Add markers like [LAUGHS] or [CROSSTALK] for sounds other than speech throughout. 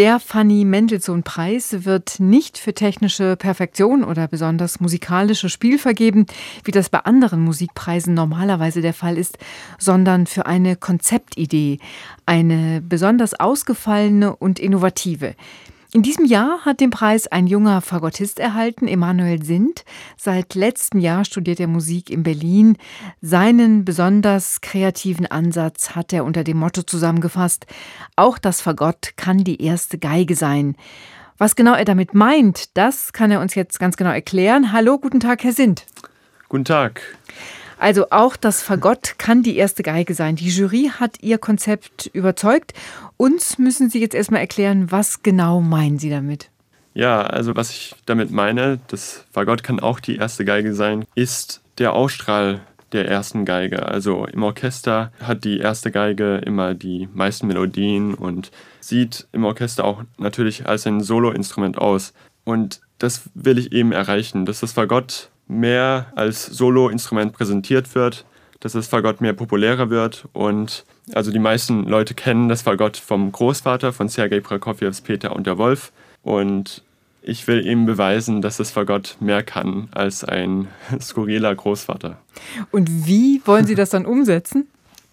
Der Fanny Mendelssohn-Preis wird nicht für technische Perfektion oder besonders musikalische Spiel vergeben, wie das bei anderen Musikpreisen normalerweise der Fall ist, sondern für eine Konzeptidee, eine besonders ausgefallene und innovative. In diesem Jahr hat den Preis ein junger Fagottist erhalten, Emanuel Sind. Seit letztem Jahr studiert er Musik in Berlin. Seinen besonders kreativen Ansatz hat er unter dem Motto zusammengefasst, auch das Fagott kann die erste Geige sein. Was genau er damit meint, das kann er uns jetzt ganz genau erklären. Hallo, guten Tag, Herr Sind. Guten Tag. Also auch das Fagott kann die erste Geige sein. Die Jury hat ihr Konzept überzeugt. Uns müssen Sie jetzt erstmal erklären, was genau meinen Sie damit? Ja, also was ich damit meine, das Fagott kann auch die erste Geige sein, ist der Ausstrahl der ersten Geige. Also im Orchester hat die erste Geige immer die meisten Melodien und sieht im Orchester auch natürlich als ein Soloinstrument aus. Und das will ich eben erreichen, dass das Fagott mehr als Solo-Instrument präsentiert wird, dass das Fagott mehr populärer wird und also die meisten Leute kennen das Fagott vom Großvater von Sergei Prokofjews Peter und der Wolf und ich will ihm beweisen, dass das Fagott mehr kann als ein [LAUGHS] skurriler Großvater. Und wie wollen Sie das dann umsetzen?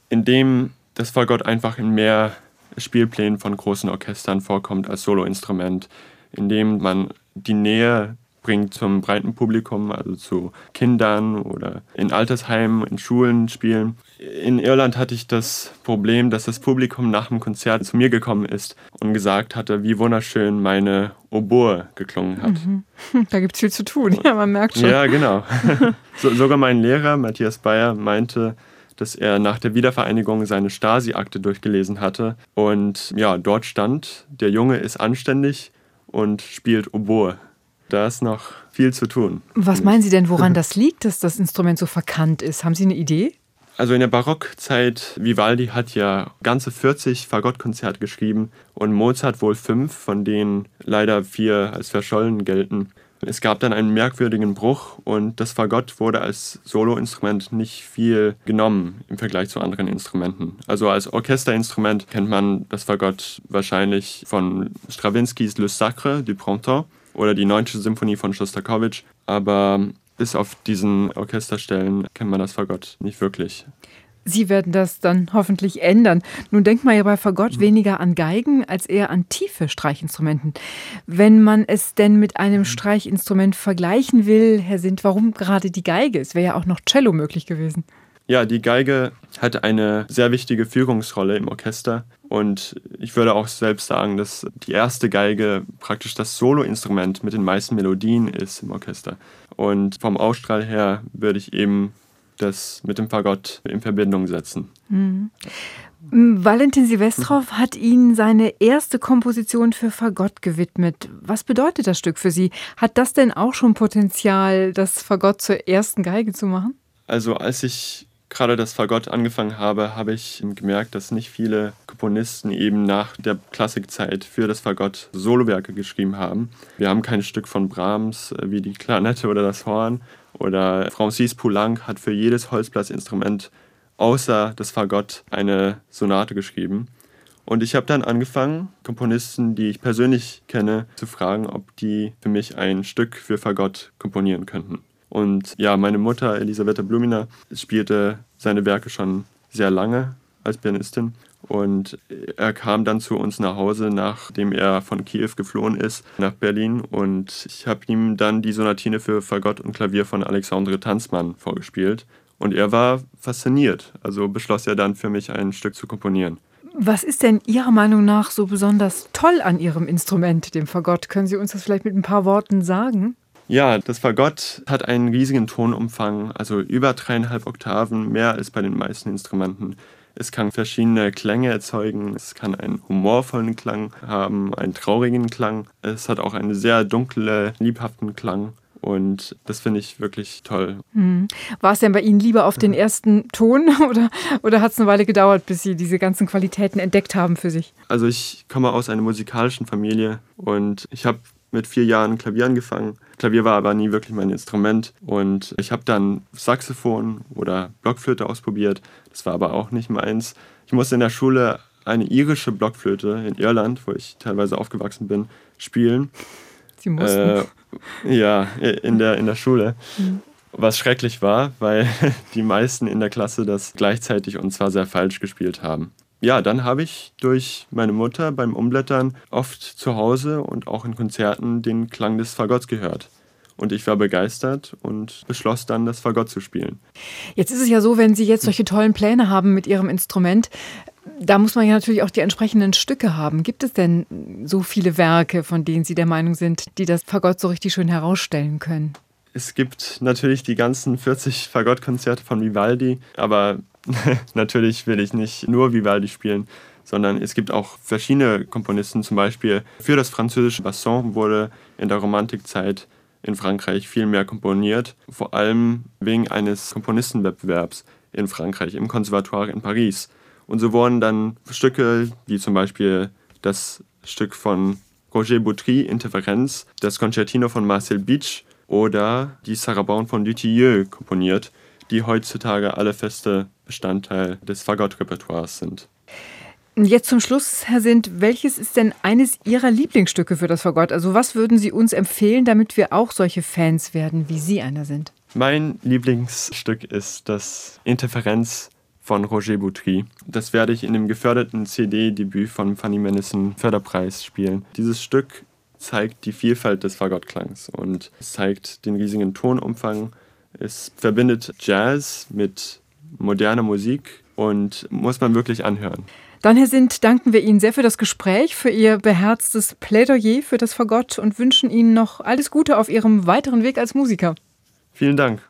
Indem das Fagott einfach in mehr Spielplänen von großen Orchestern vorkommt als Soloinstrument, indem man die Nähe bringt zum breiten Publikum, also zu Kindern oder in Altersheimen, in Schulen spielen. In Irland hatte ich das Problem, dass das Publikum nach dem Konzert zu mir gekommen ist und gesagt hatte, wie wunderschön meine Oboe geklungen hat. Mhm. [LAUGHS] Da gibt es viel zu tun, ja, man merkt schon. Ja, genau. [LAUGHS] so, sogar mein Lehrer, Matthias Bayer, meinte, dass er nach der Wiedervereinigung seine Stasi-Akte durchgelesen hatte. Und ja, dort stand, der Junge ist anständig und spielt Oboe da ist noch viel zu tun. Was meinen Sie denn, woran das liegt, dass das Instrument so verkannt ist? Haben Sie eine Idee? Also in der Barockzeit, Vivaldi hat ja ganze 40 Fagottkonzerte geschrieben und Mozart wohl fünf, von denen leider vier als verschollen gelten. Es gab dann einen merkwürdigen Bruch und das Fagott wurde als Soloinstrument nicht viel genommen im Vergleich zu anderen Instrumenten. Also als Orchesterinstrument kennt man das Fagott wahrscheinlich von Stravinskys Le Sacre du Printemps oder die 9. Symphonie von Shostakovich, aber bis auf diesen Orchesterstellen kennt man das Fagott nicht wirklich. Sie werden das dann hoffentlich ändern. Nun denkt man ja bei Fagott mhm. weniger an Geigen als eher an tiefe Streichinstrumenten. Wenn man es denn mit einem mhm. Streichinstrument vergleichen will, Herr Sint, warum gerade die Geige? Es wäre ja auch noch Cello möglich gewesen. Ja, die Geige hat eine sehr wichtige Führungsrolle im Orchester. Und ich würde auch selbst sagen, dass die erste Geige praktisch das Soloinstrument mit den meisten Melodien ist im Orchester. Und vom Ausstrahl her würde ich eben das mit dem Fagott in Verbindung setzen. Mhm. Valentin Silvestrov hat Ihnen seine erste Komposition für Fagott gewidmet. Was bedeutet das Stück für Sie? Hat das denn auch schon Potenzial, das Fagott zur ersten Geige zu machen? Also als ich gerade das Fagott angefangen habe, habe ich gemerkt, dass nicht viele Komponisten eben nach der Klassikzeit für das Fagott Solowerke geschrieben haben. Wir haben kein Stück von Brahms äh, wie die Klarinette oder das Horn oder Francis Poulenc hat für jedes Holzblasinstrument außer das Fagott eine Sonate geschrieben. Und ich habe dann angefangen, Komponisten, die ich persönlich kenne, zu fragen, ob die für mich ein Stück für Fagott komponieren könnten. Und ja, meine Mutter, Elisabetta Blumina, spielte seine Werke schon sehr lange als Pianistin. Und er kam dann zu uns nach Hause, nachdem er von Kiew geflohen ist, nach Berlin. Und ich habe ihm dann die Sonatine für Fagott und Klavier von Alexandre Tanzmann vorgespielt. Und er war fasziniert. Also beschloss er dann für mich ein Stück zu komponieren. Was ist denn Ihrer Meinung nach so besonders toll an Ihrem Instrument, dem Fagott? Können Sie uns das vielleicht mit ein paar Worten sagen? Ja, das Fagott hat einen riesigen Tonumfang, also über dreieinhalb Oktaven, mehr als bei den meisten Instrumenten. Es kann verschiedene Klänge erzeugen, es kann einen humorvollen Klang haben, einen traurigen Klang. Es hat auch einen sehr dunklen, liebhaften Klang. Und das finde ich wirklich toll. Hm. War es denn bei Ihnen lieber auf den ersten Ton [LAUGHS] oder, oder hat es eine Weile gedauert, bis Sie diese ganzen Qualitäten entdeckt haben für sich? Also ich komme aus einer musikalischen Familie und ich habe mit vier Jahren Klavier angefangen. Klavier war aber nie wirklich mein Instrument und ich habe dann Saxophon oder Blockflöte ausprobiert. Das war aber auch nicht meins. Ich musste in der Schule eine irische Blockflöte in Irland, wo ich teilweise aufgewachsen bin, spielen. Sie mussten. Äh, ja, in der, in der Schule. Mhm. Was schrecklich war, weil [LAUGHS] die meisten in der Klasse das gleichzeitig und zwar sehr falsch gespielt haben. Ja, dann habe ich durch meine Mutter beim Umblättern oft zu Hause und auch in Konzerten den Klang des Fagotts gehört. Und ich war begeistert und beschloss dann, das Fagott zu spielen. Jetzt ist es ja so, wenn Sie jetzt solche tollen Pläne haben mit Ihrem Instrument, da muss man ja natürlich auch die entsprechenden Stücke haben. Gibt es denn so viele Werke, von denen Sie der Meinung sind, die das Fagott so richtig schön herausstellen können? Es gibt natürlich die ganzen 40 Fagottkonzerte von Vivaldi, aber [LAUGHS] natürlich will ich nicht nur Vivaldi spielen, sondern es gibt auch verschiedene Komponisten. Zum Beispiel für das französische Basson wurde in der Romantikzeit in Frankreich viel mehr komponiert, vor allem wegen eines Komponistenwettbewerbs in Frankreich im Konservatoire in Paris. Und so wurden dann Stücke wie zum Beispiel das Stück von Roger Boutry, Interferenz, das Concertino von Marcel Beach oder die Sarabande von Dutilleux komponiert, die heutzutage alle feste Bestandteil des Fagott-Repertoires sind. Jetzt zum Schluss, Herr Sind, welches ist denn eines Ihrer Lieblingsstücke für das Fagott? Also was würden Sie uns empfehlen, damit wir auch solche Fans werden, wie Sie einer sind? Mein Lieblingsstück ist das Interferenz von Roger Boutry. Das werde ich in dem geförderten CD-Debüt von Fanny Mendelssohn Förderpreis spielen. Dieses Stück zeigt die Vielfalt des Fagottklangs und es zeigt den riesigen Tonumfang. Es verbindet Jazz mit moderner Musik und muss man wirklich anhören. Dann, Herr Sint, danken wir Ihnen sehr für das Gespräch, für Ihr beherztes Plädoyer für das Fagott und wünschen Ihnen noch alles Gute auf Ihrem weiteren Weg als Musiker. Vielen Dank.